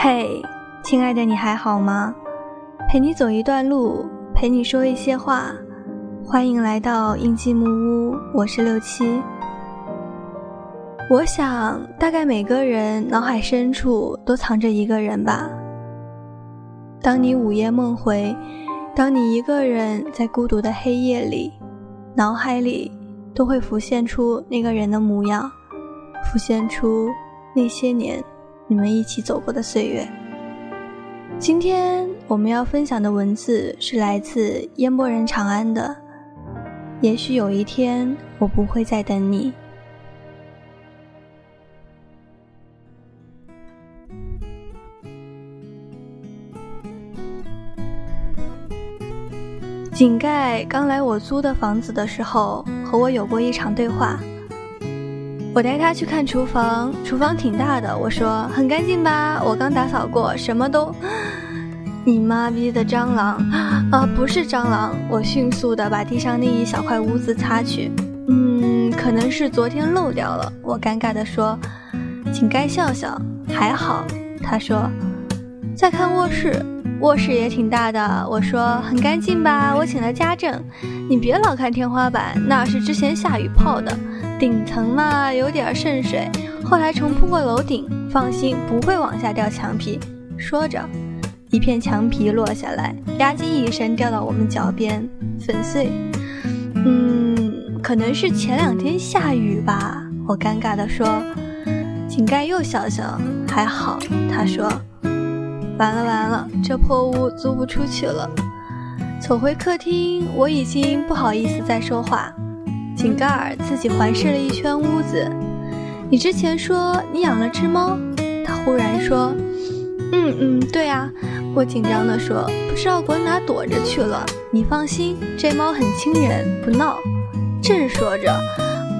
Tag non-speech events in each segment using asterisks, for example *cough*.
嘿，亲爱的，你还好吗？陪你走一段路，陪你说一些话。欢迎来到印记木屋，我是六七。我想，大概每个人脑海深处都藏着一个人吧。当你午夜梦回，当你一个人在孤独的黑夜里，脑海里都会浮现出那个人的模样，浮现出那些年你们一起走过的岁月。今天我们要分享的文字是来自烟波人长安的。也许有一天，我不会再等你。井盖刚来我租的房子的时候，和我有过一场对话。我带他去看厨房，厨房挺大的。我说很干净吧？我刚打扫过，什么都…… *gasps* 你妈逼的蟑螂啊！不是蟑螂！我迅速的把地上那一小块污渍擦去。嗯，可能是昨天漏掉了。我尴尬的说。井盖笑笑，还好。他说，再看卧室。卧室也挺大的，我说很干净吧？我请了家政，你别老看天花板，那是之前下雨泡的。顶层嘛，有点渗水，后来重铺过楼顶，放心，不会往下掉墙皮。说着，一片墙皮落下来，吧唧一声掉到我们脚边，粉碎。嗯，可能是前两天下雨吧？我尴尬地说。井盖又笑笑，还好。他说。完了完了，这破屋租不出去了。走回客厅，我已经不好意思再说话。井盖儿自己环视了一圈屋子。你之前说你养了只猫，他忽然说：“嗯嗯，对啊。”我紧张地说：“不知道滚哪躲着去了。”你放心，这猫很亲人，不闹。正说着。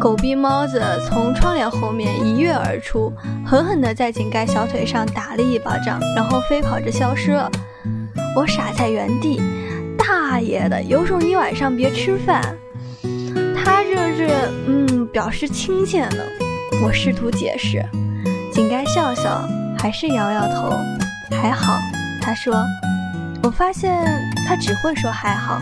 狗逼猫子从窗帘后面一跃而出，狠狠地在井盖小腿上打了一巴掌，然后飞跑着消失了。我傻在原地，大爷的，有种你晚上别吃饭。这是嗯，表示亲切呢。我试图解释，井盖笑笑，还是摇摇头，还好。他说，我发现他只会说还好。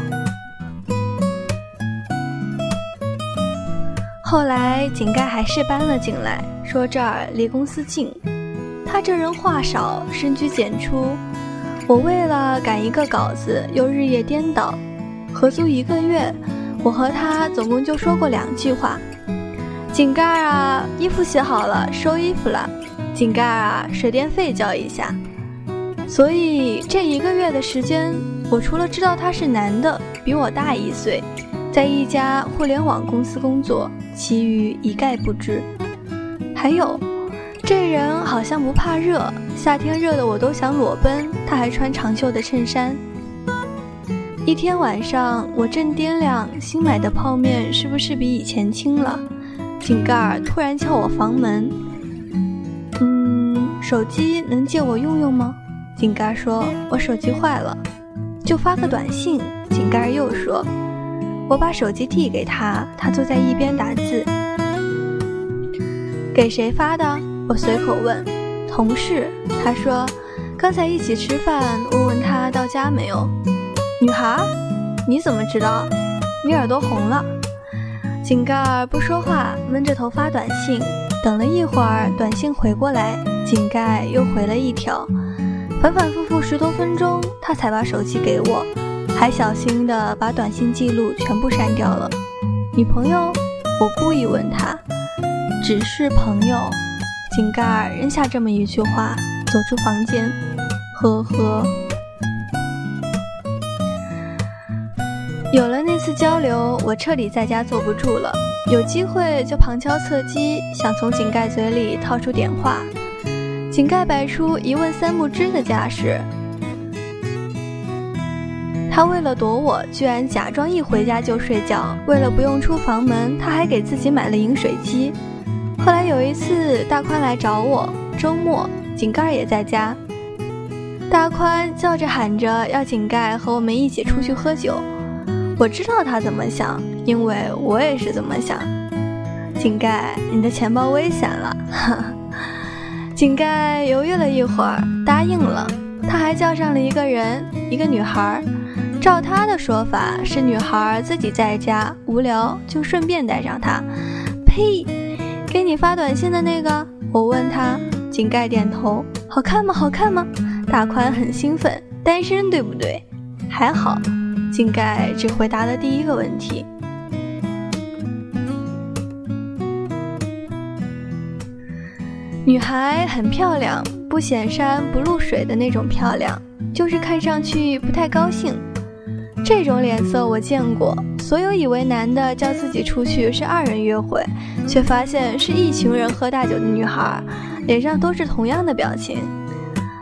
后来井盖还是搬了进来，说这儿离公司近。他这人话少，深居简出。我为了赶一个稿子，又日夜颠倒。合租一个月，我和他总共就说过两句话：“井盖啊，衣服洗好了，收衣服了。”“井盖啊，水电费交一下。”所以这一个月的时间，我除了知道他是男的，比我大一岁。在一家互联网公司工作，其余一概不知。还有，这人好像不怕热，夏天热的我都想裸奔，他还穿长袖的衬衫。一天晚上，我正掂量新买的泡面是不是比以前轻了，井盖突然敲我房门。嗯，手机能借我用用吗？井盖说：“我手机坏了，就发个短信。”井盖又说。我把手机递给他，他坐在一边打字。给谁发的？我随口问。同事。他说，刚才一起吃饭，问问他到家没有。女孩？你怎么知道？你耳朵红了。井盖不说话，闷着头发短信。等了一会儿，短信回过来，井盖又回了一条。反反复复十多分钟，他才把手机给我。还小心地把短信记录全部删掉了。女朋友？我故意问他，只是朋友。井盖扔下这么一句话，走出房间。呵呵。有了那次交流，我彻底在家坐不住了。有机会就旁敲侧击，想从井盖嘴里套出点话。井盖摆出一问三不知的架势。他为了躲我，居然假装一回家就睡觉。为了不用出房门，他还给自己买了饮水机。后来有一次，大宽来找我，周末井盖也在家。大宽叫着喊着要井盖和我们一起出去喝酒。我知道他怎么想，因为我也是这么想。井盖，你的钱包危险了。*laughs* 井盖犹豫了一会儿，答应了。他还叫上了一个人，一个女孩。照他的说法，是女孩自己在家无聊，就顺便带上他。呸！给你发短信的那个，我问他。井盖点头。好看吗？好看吗？大宽很兴奋。单身对不对？还好。井盖只回答了第一个问题。女孩很漂亮，不显山不露水的那种漂亮，就是看上去不太高兴。这种脸色我见过。所有以为男的叫自己出去是二人约会，却发现是一群人喝大酒的女孩，脸上都是同样的表情。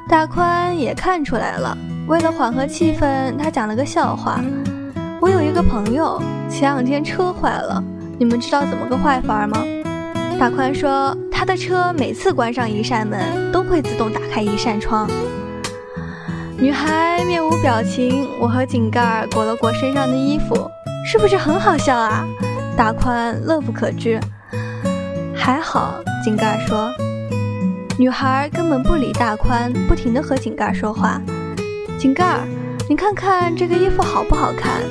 大宽也看出来了，为了缓和气氛，他讲了个笑话。我有一个朋友，前两天车坏了，你们知道怎么个坏法吗？大宽说，他的车每次关上一扇门，都会自动打开一扇窗。女孩面无表情，我和井盖裹了裹身上的衣服，是不是很好笑啊？大宽乐不可支。还好，井盖说。女孩根本不理大宽，不停地和井盖说话。井盖，你看看这个衣服好不好看？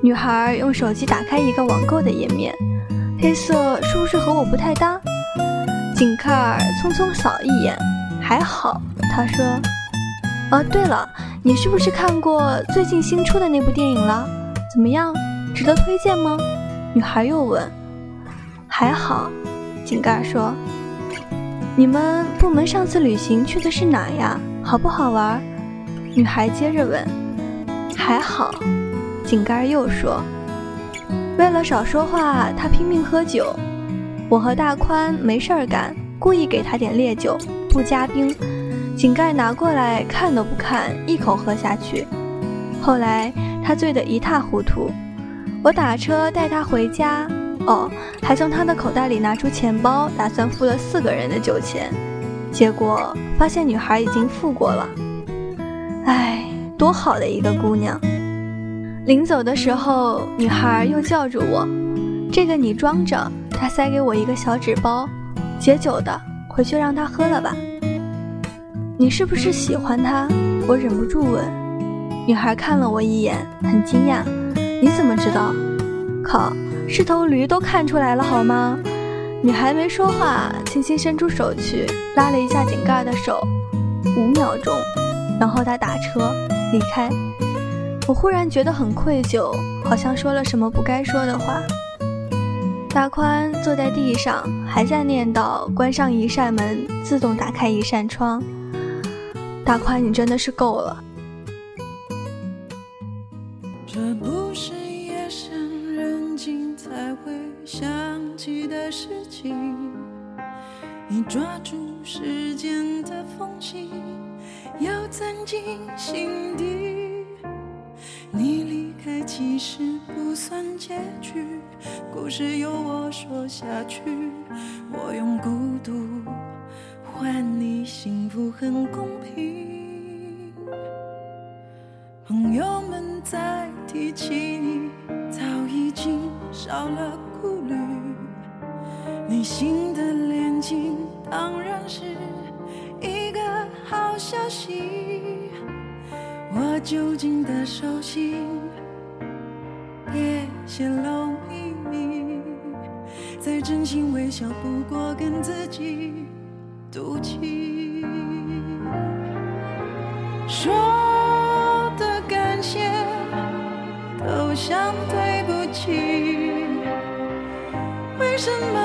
女孩用手机打开一个网购的页面，黑色是不是和我不太搭？井盖匆匆扫一眼，还好。他说：“哦，对了，你是不是看过最近新出的那部电影了？怎么样，值得推荐吗？”女孩又问：“还好。”井盖说：“你们部门上次旅行去的是哪呀？好不好玩？”女孩接着问：“还好。”井盖又说：“为了少说话，他拼命喝酒。我和大宽没事儿干，故意给他点烈酒，不加冰。井盖拿过来看都不看，一口喝下去。后来他醉得一塌糊涂。我打车带他回家，哦，还从他的口袋里拿出钱包，打算付了四个人的酒钱。结果发现女孩已经付过了。唉，多好的一个姑娘！”临走的时候，女孩又叫住我：“这个你装着。”她塞给我一个小纸包，解酒的，回去让她喝了吧。你是不是喜欢他？我忍不住问。女孩看了我一眼，很惊讶：“你怎么知道？”靠，是头驴都看出来了好吗？女孩没说话，轻轻伸出手去拉了一下井盖的手，五秒钟，然后他打车离开。我忽然觉得很愧疚，好像说了什么不该说的话。大宽坐在地上，还在念叨：“关上一扇门，自动打开一扇窗。”大宽，你真的是够了。进心底。你离开其实不算结局，故事由我说下去。我用孤独换你幸福，很公平。朋友们再提起你，早已经少了顾虑。你新的恋情当然是一个好消息。我究竟的手心，别泄露秘密。再真心微笑，不过跟自己赌气。说的感谢，都像对不起。为什么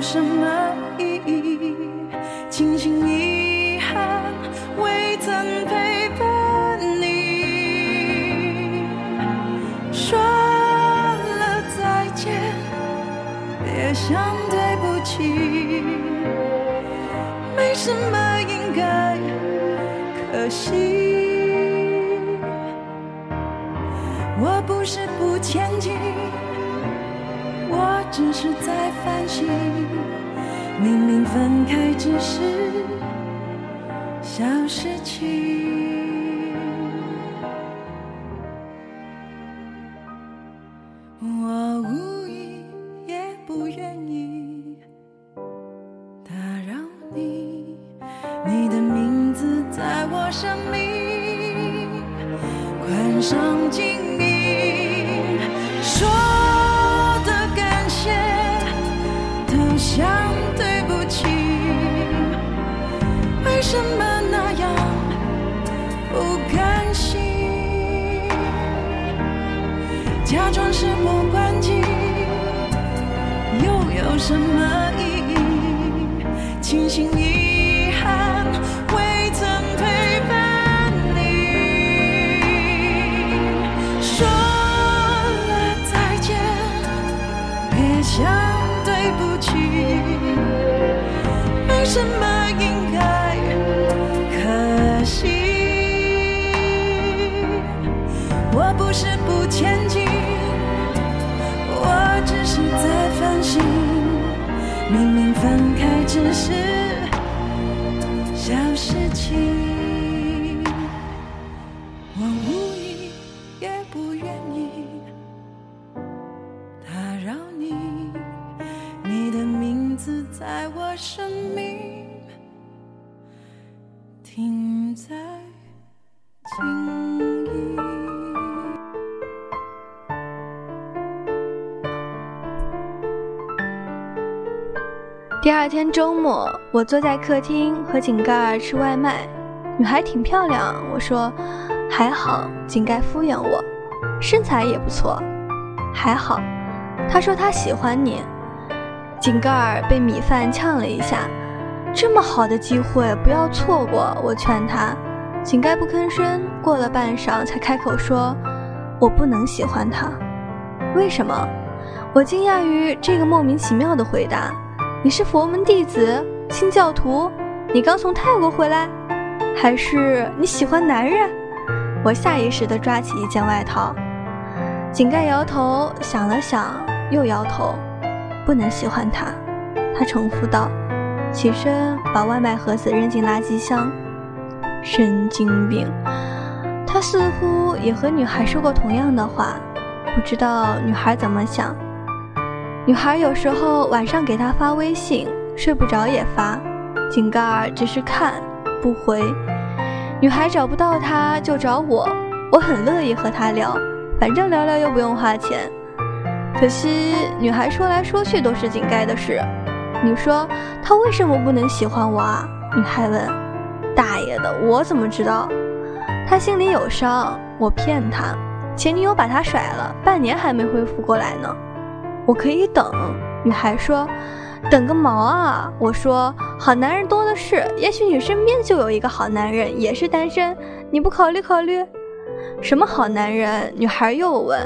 有什么意义？庆幸遗憾未曾陪伴你。说了再见，别想对不起。没什么应该可惜。我不是不前进。我只是在反省，明明分开只是小事情。我无意也不愿意打扰你，你的名字在我生命关上静音，什么意义？庆幸遗憾未曾陪伴你，说了再见，别想对不起，没什么应该可惜？我不是不前进，我只是在反省。明明分开只是小事情，周末，我坐在客厅和井盖儿吃外卖，女孩挺漂亮，我说还好。井盖敷衍我，身材也不错，还好。他说他喜欢你。井盖儿被米饭呛了一下，这么好的机会不要错过，我劝他。井盖不吭声，过了半晌才开口说：“我不能喜欢他，为什么？”我惊讶于这个莫名其妙的回答。你是佛门弟子，清教徒？你刚从泰国回来，还是你喜欢男人？我下意识地抓起一件外套。井盖摇头，想了想，又摇头，不能喜欢他。他重复道，起身把外卖盒子扔进垃圾箱。神经病！他似乎也和女孩说过同样的话，不知道女孩怎么想。女孩有时候晚上给他发微信，睡不着也发，井盖儿只是看不回。女孩找不到他就找我，我很乐意和他聊，反正聊聊又不用花钱。可惜女孩说来说去都是井盖的事。你说他为什么不能喜欢我啊？女孩问。大爷的，我怎么知道？他心里有伤，我骗他。前女友把他甩了，半年还没恢复过来呢。我可以等，女孩说：“等个毛啊！”我说：“好男人多的是，也许你身边就有一个好男人，也是单身，你不考虑考虑？”什么好男人？女孩又问：“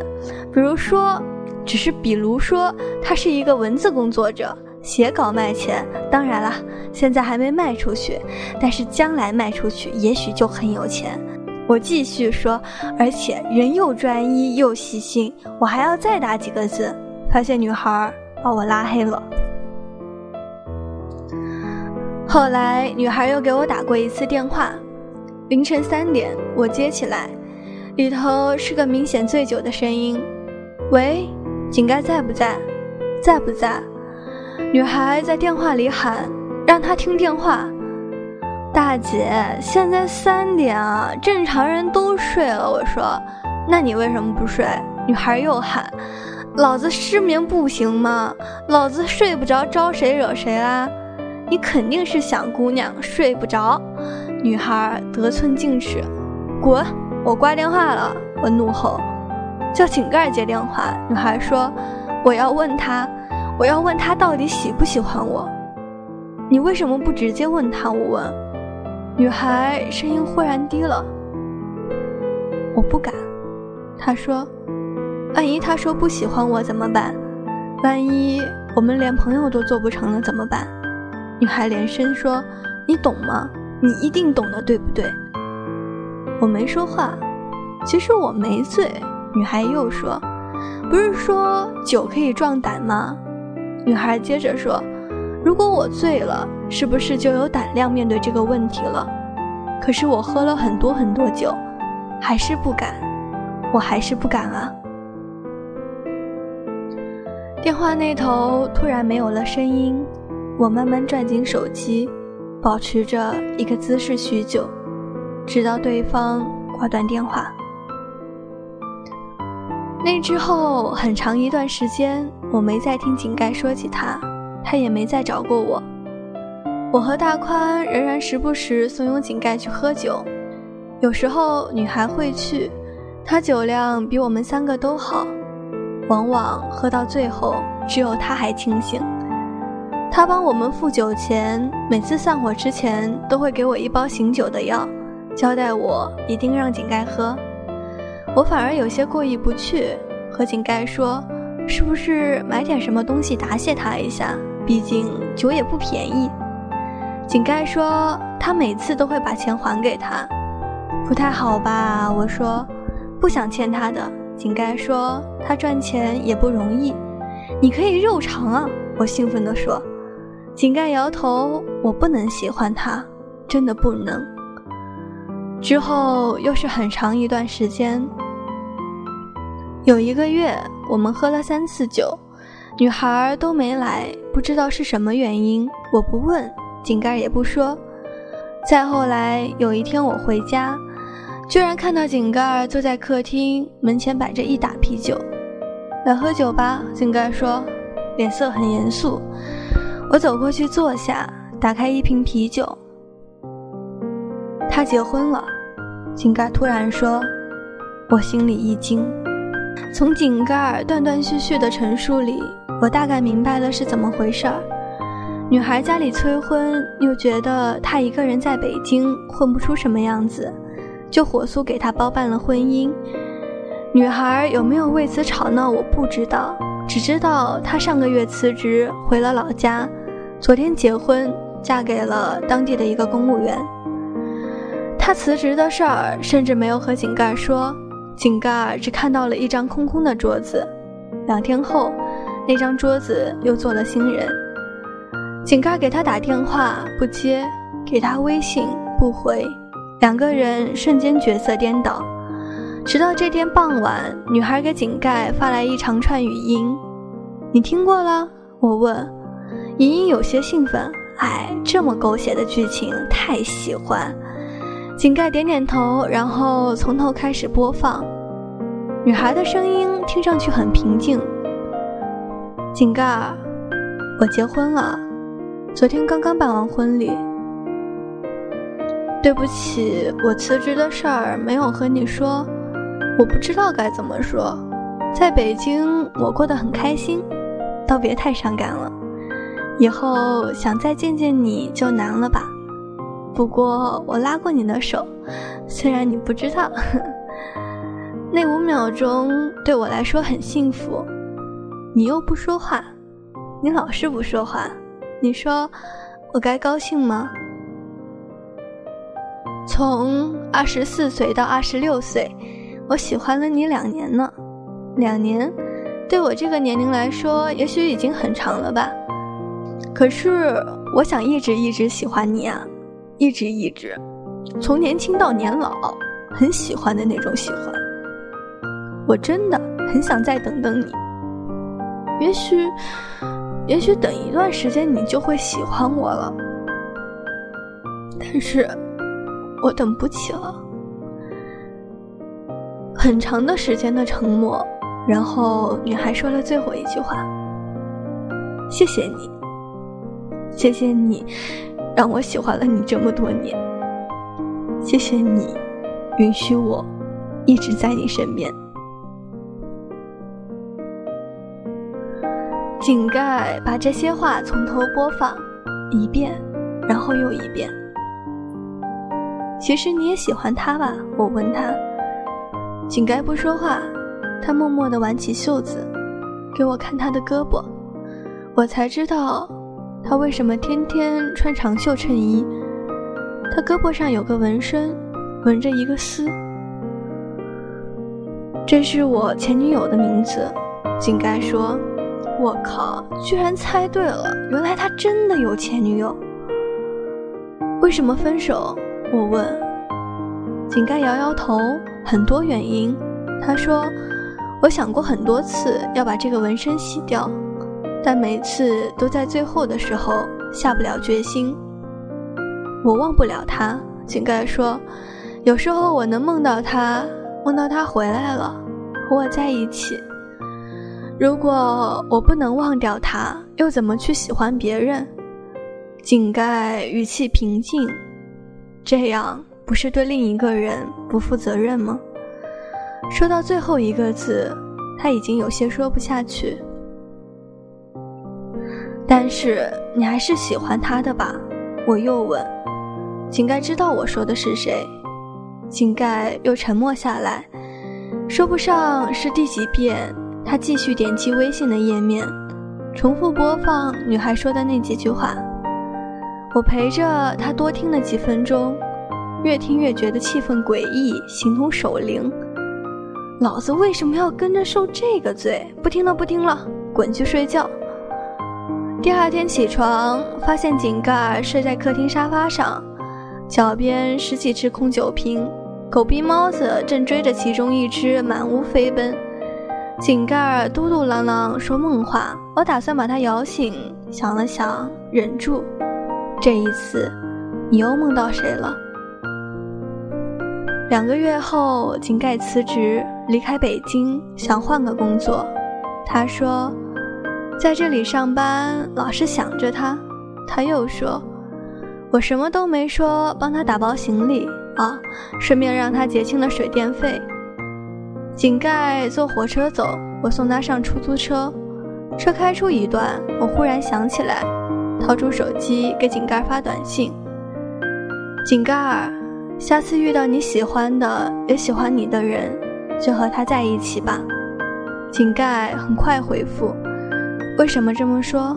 比如说，只是比如说，他是一个文字工作者，写稿卖钱。当然了，现在还没卖出去，但是将来卖出去，也许就很有钱。”我继续说：“而且人又专一又细心。”我还要再打几个字。发现女孩把我拉黑了。后来女孩又给我打过一次电话，凌晨三点，我接起来，里头是个明显醉酒的声音：“喂，井盖在不在？在不在？”女孩在电话里喊：“让他听电话。”大姐，现在三点啊，正常人都睡了。我说：“那你为什么不睡？”女孩又喊。老子失眠不行吗？老子睡不着，招谁惹谁啦？你肯定是想姑娘睡不着。女孩得寸进尺，滚！我挂电话了。我怒吼，叫井盖接电话。女孩说：“我要问他，我要问他到底喜不喜欢我。你为什么不直接问他？”我问。女孩声音忽然低了，我不敢。她说。万一他说不喜欢我怎么办？万一我们连朋友都做不成了怎么办？女孩连声说：“你懂吗？你一定懂的，对不对？”我没说话。其实我没醉。女孩又说：“不是说酒可以壮胆吗？”女孩接着说：“如果我醉了，是不是就有胆量面对这个问题了？可是我喝了很多很多酒，还是不敢。我还是不敢啊。”电话那头突然没有了声音，我慢慢转紧手机，保持着一个姿势许久，直到对方挂断电话。那之后很长一段时间，我没再听井盖说起他，他也没再找过我。我和大宽仍然时不时怂恿井盖去喝酒，有时候女孩会去，他酒量比我们三个都好，往往喝到最后只有他还清醒。他帮我们付酒钱，每次散伙之前都会给我一包醒酒的药，交代我一定让井盖喝。我反而有些过意不去，和井盖说：“是不是买点什么东西答谢他一下？毕竟酒也不便宜。”井盖说：“他每次都会把钱还给他，不太好吧？”我说：“不想欠他的。”井盖说：“他赚钱也不容易，你可以肉偿啊！”我兴奋地说。井盖摇头：“我不能喜欢他，真的不能。”之后又是很长一段时间。有一个月，我们喝了三次酒，女孩都没来，不知道是什么原因。我不问，井盖也不说。再后来有一天我回家，居然看到井盖坐在客厅门前摆着一打啤酒。来喝酒吧，井盖说，脸色很严肃。我走过去坐下，打开一瓶啤酒。他结婚了，井盖突然说，我心里一惊。从井盖断断续续的陈述里，我大概明白了是怎么回事儿。女孩家里催婚，又觉得她一个人在北京混不出什么样子，就火速给他包办了婚姻。女孩有没有为此吵闹，我不知道，只知道她上个月辞职回了老家，昨天结婚，嫁给了当地的一个公务员。她辞职的事儿，甚至没有和井盖说。井盖只看到了一张空空的桌子，两天后，那张桌子又坐了新人。井盖给他打电话不接，给他微信不回，两个人瞬间角色颠倒。直到这天傍晚，女孩给井盖发来一长串语音：“你听过了？”我问。莹莹有些兴奋：“哎，这么狗血的剧情，太喜欢。”井盖点点头，然后从头开始播放。女孩的声音听上去很平静。井盖，我结婚了，昨天刚刚办完婚礼。对不起，我辞职的事儿没有和你说，我不知道该怎么说。在北京，我过得很开心，倒别太伤感了。以后想再见见你就难了吧。不过我拉过你的手，虽然你不知道，*laughs* 那五秒钟对我来说很幸福。你又不说话，你老是不说话，你说我该高兴吗？从二十四岁到二十六岁，我喜欢了你两年呢。两年，对我这个年龄来说，也许已经很长了吧。可是我想一直一直喜欢你啊。一直一直，从年轻到年老，很喜欢的那种喜欢。我真的很想再等等你。也许，也许等一段时间你就会喜欢我了。但是，我等不起了。很长的时间的沉默，然后女孩说了最后一句话：“谢谢你，谢谢你。”让我喜欢了你这么多年，谢谢你，允许我一直在你身边。井盖把这些话从头播放一遍，然后又一遍。其实你也喜欢他吧？我问他。井盖不说话，他默默地挽起袖子，给我看他的胳膊，我才知道。他为什么天天穿长袖衬衣？他胳膊上有个纹身，纹着一个“丝”。这是我前女友的名字。井盖说：“我靠，居然猜对了！原来他真的有前女友。为什么分手？”我问。井盖摇摇头，很多原因。他说：“我想过很多次要把这个纹身洗掉，但每次都在最后的时候下不了决心。我忘不了他，井盖说，有时候我能梦到他，梦到他回来了，和我在一起。如果我不能忘掉他，又怎么去喜欢别人？井盖语气平静，这样不是对另一个人不负责任吗？说到最后一个字，他已经有些说不下去。但是你还是喜欢他的吧？我又问。井盖知道我说的是谁。井盖又沉默下来，说不上是第几遍。他继续点击微信的页面，重复播放女孩说的那几句话。我陪着他多听了几分钟，越听越觉得气氛诡异，形同守灵。老子为什么要跟着受这个罪？不听了，不听了，滚去睡觉。第二天起床，发现井盖睡在客厅沙发上，脚边十几只空酒瓶，狗逼猫子正追着其中一只满屋飞奔。井盖嘟嘟囔囔说梦话，我打算把它摇醒，想了想，忍住。这一次，你又梦到谁了？两个月后，井盖辞职离开北京，想换个工作。他说，在这里上班老是想着他。他又说，我什么都没说，帮他打包行李啊，顺便让他结清了水电费。井盖坐火车走，我送他上出租车。车开出一段，我忽然想起来，掏出手机给井盖发短信：“井盖。”下次遇到你喜欢的也喜欢你的人，就和他在一起吧。井盖很快回复：“为什么这么说？”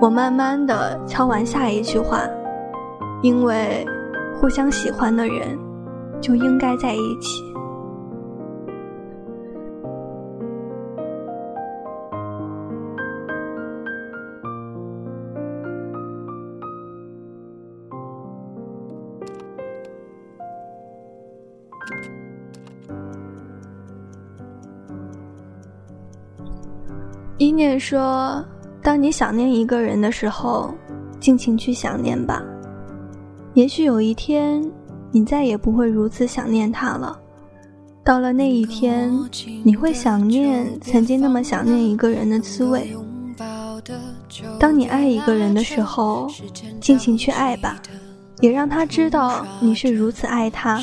我慢慢的敲完下一句话：“因为互相喜欢的人就应该在一起。”念说：“当你想念一个人的时候，尽情去想念吧。也许有一天，你再也不会如此想念他了。到了那一天，你会想念曾经那么想念一个人的滋味。当你爱一个人的时候，尽情去爱吧，也让他知道你是如此爱他。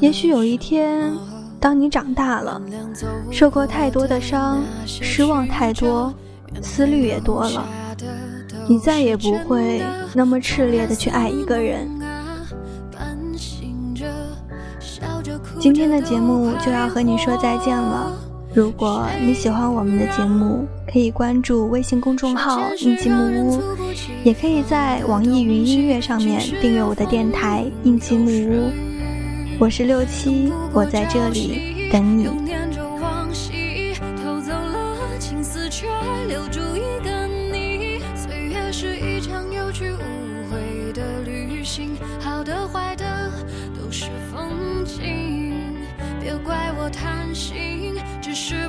也许有一天。”当你长大了，受过太多的伤，失望太多，思虑也多了，你再也不会那么炽烈的去爱一个人。今天的节目就要和你说再见了。如果你喜欢我们的节目，可以关注微信公众号“应季木屋”，也可以在网易云音乐上面订阅我的电台“应季木屋”。我是六七，我在这里等你。是一场有去无回的旅行，好的坏的都是风景。别怪我贪心，只是